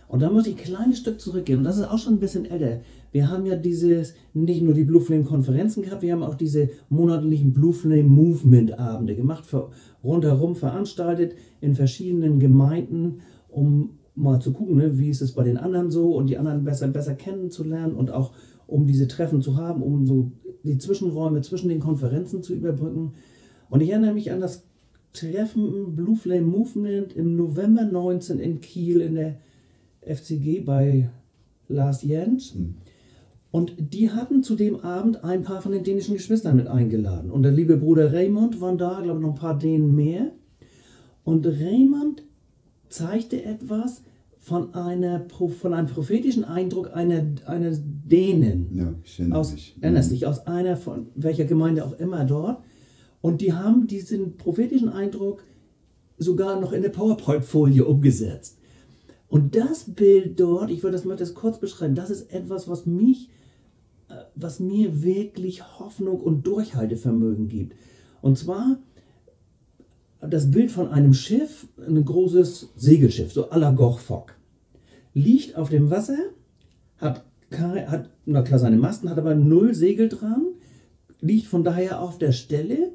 Und da muss ich ein kleines Stück zurückgehen. Und das ist auch schon ein bisschen älter. Wir haben ja dieses, nicht nur die Blue Flame Konferenzen gehabt, wir haben auch diese monatlichen Blue Flame Movement Abende gemacht, für, rundherum veranstaltet in verschiedenen Gemeinden, um mal zu gucken, ne, wie ist es bei den anderen so und die anderen besser, besser kennenzulernen und auch um diese Treffen zu haben, um so die Zwischenräume zwischen den Konferenzen zu überbrücken. Und ich erinnere mich an das Treffen Blue Flame Movement im November 19 in Kiel in der FCG bei Lars Jens. Mhm. Und die hatten zu dem Abend ein paar von den dänischen Geschwistern mit eingeladen. Und der liebe Bruder Raymond war da, glaube ich, noch ein paar Dänen mehr. Und Raymond zeigte etwas von, einer, von einem prophetischen Eindruck einer, einer Dänen. Ja, ich aus, mich. Erinnerst mhm. dich, aus einer von welcher Gemeinde auch immer dort. Und die haben diesen prophetischen Eindruck sogar noch in eine PowerPoint-Folie umgesetzt. Und das Bild dort, ich würde das mal das kurz beschreiben, das ist etwas, was mich, äh, was mir wirklich Hoffnung und Durchhaltevermögen gibt. Und zwar das Bild von einem Schiff, ein großes Segelschiff, so à la Gorfok, liegt auf dem Wasser, hat, hat na klar seine Masten, hat aber null Segel dran, liegt von daher auf der Stelle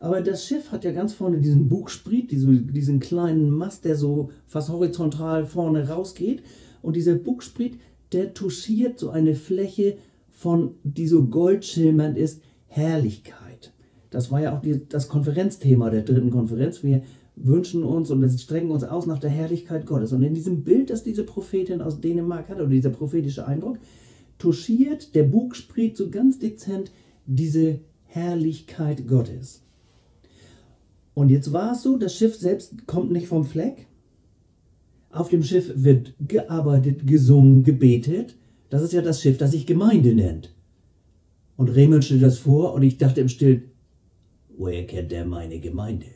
aber das Schiff hat ja ganz vorne diesen Bugspriet, diesen kleinen Mast, der so fast horizontal vorne rausgeht. Und dieser Bugspriet, der touchiert so eine Fläche von, die so goldschilmernd ist, Herrlichkeit. Das war ja auch die, das Konferenzthema der dritten Konferenz. Wir wünschen uns und strecken uns aus nach der Herrlichkeit Gottes. Und in diesem Bild, das diese Prophetin aus Dänemark hat, oder dieser prophetische Eindruck, touchiert der Bugspriet so ganz dezent diese Herrlichkeit Gottes. Und jetzt war es so, das Schiff selbst kommt nicht vom Fleck. Auf dem Schiff wird gearbeitet, gesungen, gebetet. Das ist ja das Schiff, das sich Gemeinde nennt. Und Raymond stellt das vor und ich dachte im Stillen, woher kennt der meine Gemeinde?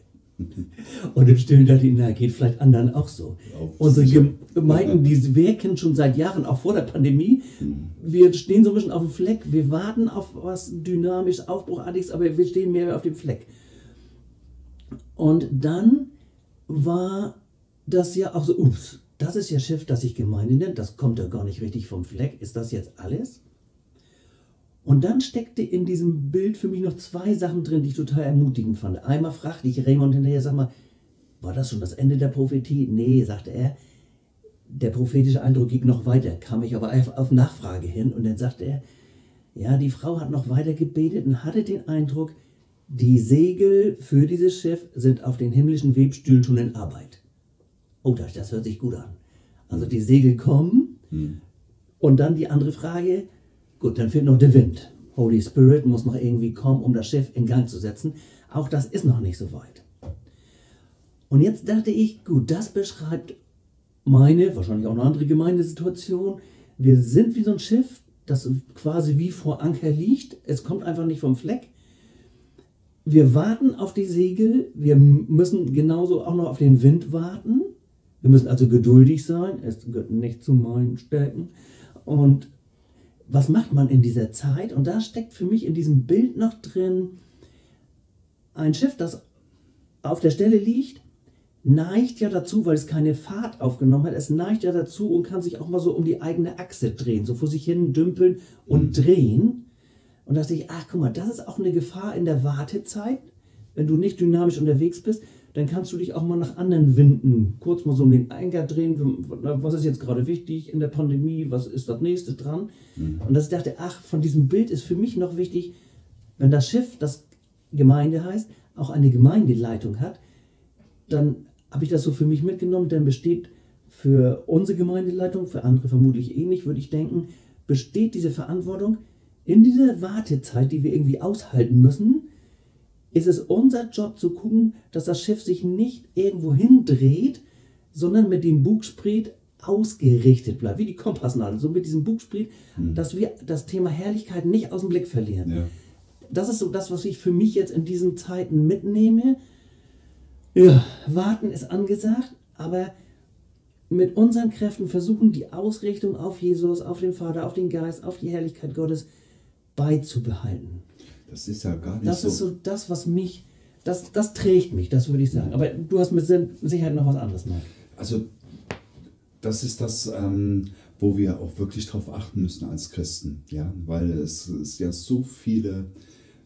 Und im Stillen dachte ich, na, geht vielleicht anderen auch so. Auch Unsere Gemeinden, die wirken schon seit Jahren, auch vor der Pandemie. Mhm. Wir stehen so ein bisschen auf dem Fleck. Wir warten auf was dynamisch, aufbruchartiges, aber wir stehen mehr auf dem Fleck. Und dann war das ja auch so, ups, das ist ja Schiff, das sich Gemeinde nennt, das kommt ja gar nicht richtig vom Fleck. Ist das jetzt alles? Und dann steckte in diesem Bild für mich noch zwei Sachen drin, die ich total ermutigend fand. Einmal fragte ich Raymond hinterher, sag mal, war das schon das Ende der Prophetie? Nee, sagte er. der prophetische Eindruck ging noch weiter, kam ich aber auf, Nachfrage hin und dann sagte er, ja, die Frau hat noch weiter gebetet und hatte den Eindruck, die Segel für dieses Schiff sind auf den himmlischen Webstühlen schon in Arbeit. Oh, das, das hört sich gut an. Also die Segel kommen hm. und dann die andere Frage, gut, dann fehlt noch der Wind. Holy Spirit muss noch irgendwie kommen, um das Schiff in Gang zu setzen. Auch das ist noch nicht so weit. Und jetzt dachte ich, gut, das beschreibt meine, wahrscheinlich auch eine andere Gemeindesituation. Wir sind wie so ein Schiff, das quasi wie vor Anker liegt. Es kommt einfach nicht vom Fleck. Wir warten auf die Segel. Wir müssen genauso auch noch auf den Wind warten. Wir müssen also geduldig sein. Es gehört nicht zu meinen Stärken. Und was macht man in dieser Zeit? Und da steckt für mich in diesem Bild noch drin ein Schiff, das auf der Stelle liegt, neigt ja dazu, weil es keine Fahrt aufgenommen hat, es neigt ja dazu und kann sich auch mal so um die eigene Achse drehen, so vor sich hin dümpeln und mhm. drehen. Und da dachte ich, ach guck mal, das ist auch eine Gefahr in der Wartezeit. Wenn du nicht dynamisch unterwegs bist, dann kannst du dich auch mal nach anderen Winden kurz mal so um den Eingang drehen. Was ist jetzt gerade wichtig in der Pandemie? Was ist das nächste dran? Mhm. Und dass ich dachte, ach, von diesem Bild ist für mich noch wichtig, wenn das Schiff, das Gemeinde heißt, auch eine Gemeindeleitung hat, dann habe ich das so für mich mitgenommen, dann besteht für unsere Gemeindeleitung, für andere vermutlich ähnlich, würde ich denken, besteht diese Verantwortung in dieser Wartezeit, die wir irgendwie aushalten müssen, ist es unser Job zu gucken, dass das Schiff sich nicht irgendwo hindreht, sondern mit dem Bugspriet ausgerichtet bleibt, wie die Kompassnadel, so mit diesem Bugspriet, mhm. dass wir das Thema Herrlichkeit nicht aus dem Blick verlieren. Ja. Das ist so das, was ich für mich jetzt in diesen Zeiten mitnehme ja, warten ist angesagt, aber mit unseren Kräften versuchen, die Ausrichtung auf Jesus, auf den Vater, auf den Geist, auf die Herrlichkeit Gottes beizubehalten. Das ist ja gar nicht das so. Das ist so das, was mich, das, das trägt mich, das würde ich sagen. Aber du hast mit Sicherheit noch was anderes noch. Also, das ist das, ähm, wo wir auch wirklich darauf achten müssen als Christen, ja, weil es, es ja so viele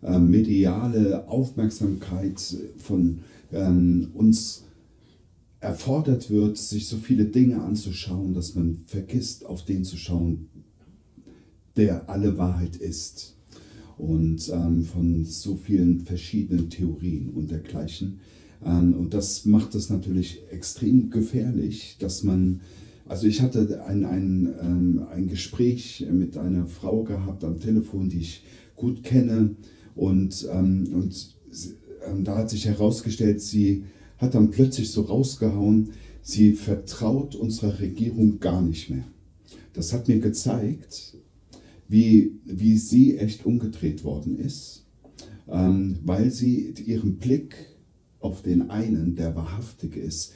äh, mediale Aufmerksamkeit von ähm, uns erfordert wird, sich so viele Dinge anzuschauen, dass man vergisst, auf den zu schauen, der alle Wahrheit ist. Und ähm, von so vielen verschiedenen Theorien und dergleichen. Ähm, und das macht es natürlich extrem gefährlich, dass man, also ich hatte ein, ein, ähm, ein Gespräch mit einer Frau gehabt am Telefon, die ich gut kenne. Und, ähm, und ähm, da hat sich herausgestellt, sie hat dann plötzlich so rausgehauen, sie vertraut unserer Regierung gar nicht mehr. Das hat mir gezeigt, wie, wie sie echt umgedreht worden ist, ähm, weil sie ihren Blick auf den einen, der wahrhaftig ist,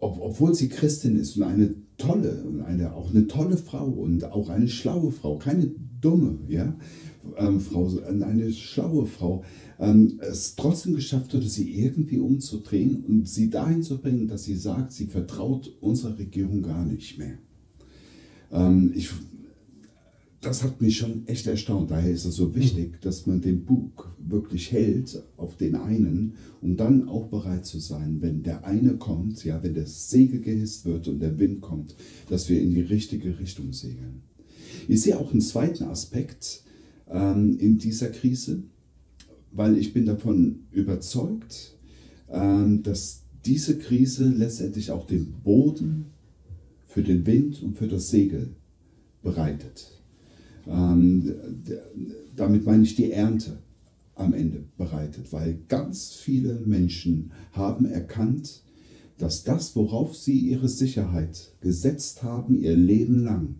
ob, obwohl sie Christin ist und eine tolle, eine, auch eine tolle Frau und auch eine schlaue Frau, keine dumme ja, ähm, Frau, eine schlaue Frau, ähm, es trotzdem geschafft hatte, sie irgendwie umzudrehen und sie dahin zu bringen, dass sie sagt, sie vertraut unserer Regierung gar nicht mehr. Ähm, ich, das hat mich schon echt erstaunt. Daher ist es so wichtig, dass man den Bug wirklich hält auf den einen, um dann auch bereit zu sein, wenn der eine kommt, ja, wenn das Segel gehisst wird und der Wind kommt, dass wir in die richtige Richtung segeln. Ich sehe auch einen zweiten Aspekt ähm, in dieser Krise weil ich bin davon überzeugt, ähm, dass diese Krise letztendlich auch den Boden für den Wind und für das Segel bereitet. Ähm, damit meine ich die Ernte am Ende bereitet, weil ganz viele Menschen haben erkannt, dass das, worauf sie ihre Sicherheit gesetzt haben, ihr Leben lang,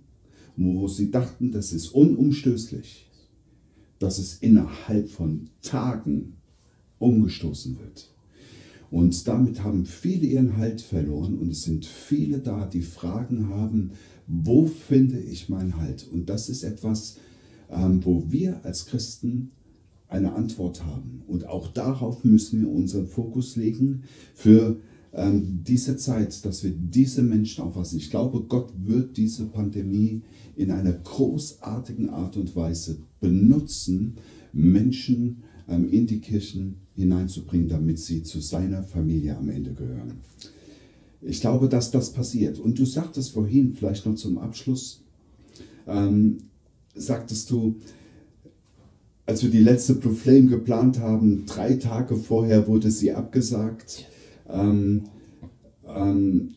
wo sie dachten, das ist unumstößlich, dass es innerhalb von Tagen umgestoßen wird. Und damit haben viele ihren Halt verloren und es sind viele da, die Fragen haben, wo finde ich meinen Halt? Und das ist etwas, ähm, wo wir als Christen eine Antwort haben. Und auch darauf müssen wir unseren Fokus legen für ähm, diese Zeit, dass wir diese Menschen auffassen. Ich glaube, Gott wird diese Pandemie in einer großartigen Art und Weise benutzen, Menschen ähm, in die Kirchen hineinzubringen, damit sie zu seiner Familie am Ende gehören. Ich glaube, dass das passiert. Und du sagtest vorhin, vielleicht noch zum Abschluss, ähm, sagtest du, als wir die letzte Blue Flame geplant haben, drei Tage vorher wurde sie abgesagt. Ähm, ähm,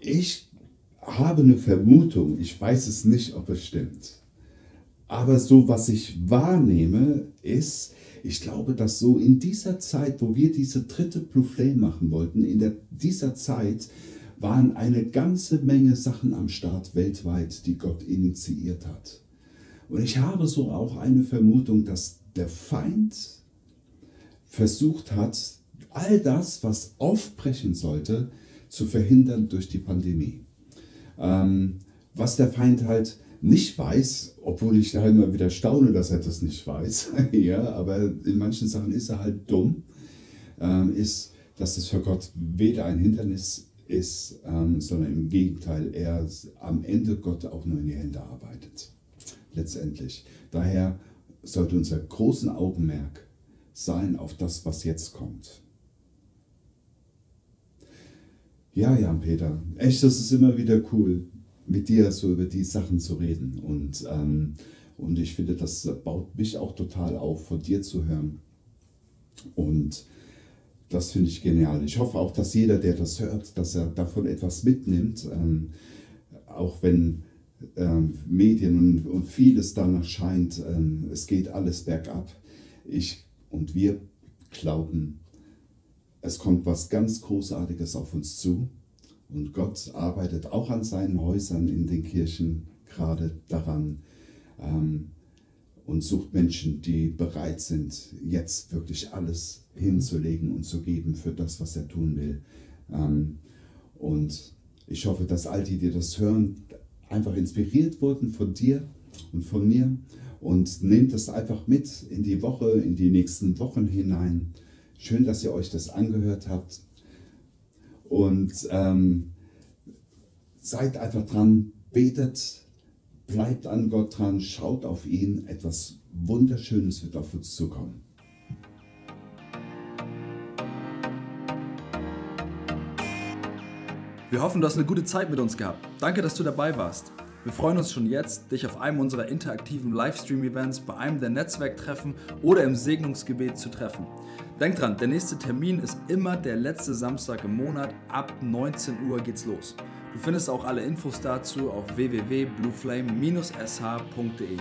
ich habe eine Vermutung, ich weiß es nicht, ob es stimmt. Aber so, was ich wahrnehme, ist, ich glaube, dass so in dieser Zeit, wo wir diese dritte Blue Flame machen wollten, in der, dieser Zeit waren eine ganze Menge Sachen am Start weltweit, die Gott initiiert hat. Und ich habe so auch eine Vermutung, dass der Feind versucht hat, all das, was aufbrechen sollte, zu verhindern durch die Pandemie. Ähm, was der Feind halt nicht weiß, obwohl ich da immer wieder staune, dass er das nicht weiß, ja, aber in manchen Sachen ist er halt dumm, ähm, ist, dass es für Gott weder ein Hindernis ist, ähm, sondern im Gegenteil, er am Ende Gott auch nur in die Hände arbeitet. Letztendlich. Daher sollte unser großen Augenmerk sein auf das, was jetzt kommt. Ja, Jan Peter, echt, das ist immer wieder cool, mit dir so über die Sachen zu reden. Und, ähm, und ich finde, das baut mich auch total auf, von dir zu hören. Und das finde ich genial. Ich hoffe auch, dass jeder, der das hört, dass er davon etwas mitnimmt, ähm, auch wenn ähm, Medien und, und, vieles danach scheint, ähm, es geht alles bergab. Ich und wir glauben, es kommt was ganz Großartiges auf uns zu. Und Gott arbeitet auch an seinen Häusern in den Kirchen gerade daran ähm, und sucht Menschen, die bereit sind, jetzt wirklich alles hinzulegen und zu geben für das, was er tun will. Ähm, und ich hoffe, dass all die, die das hören, einfach inspiriert wurden von dir und von mir und nehmt das einfach mit in die Woche, in die nächsten Wochen hinein. Schön, dass ihr euch das angehört habt und ähm, seid einfach dran, betet, bleibt an Gott dran, schaut auf ihn, etwas Wunderschönes wird auf uns zukommen. Wir hoffen, du hast eine gute Zeit mit uns gehabt. Danke, dass du dabei warst. Wir freuen uns schon jetzt, dich auf einem unserer interaktiven Livestream-Events, bei einem der Netzwerktreffen oder im Segnungsgebet zu treffen. Denk dran, der nächste Termin ist immer der letzte Samstag im Monat. Ab 19 Uhr geht's los. Du findest auch alle Infos dazu auf www.blueflame-sh.de.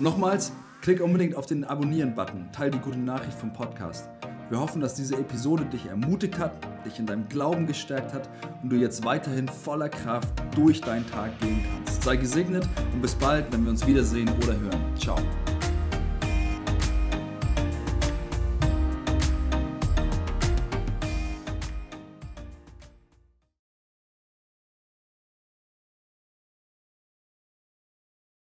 Nochmals, klick unbedingt auf den Abonnieren-Button, teil die gute Nachricht vom Podcast. Wir hoffen, dass diese Episode dich ermutigt hat, dich in deinem Glauben gestärkt hat und du jetzt weiterhin voller Kraft durch deinen Tag gehen kannst. Sei gesegnet und bis bald, wenn wir uns wiedersehen oder hören. Ciao.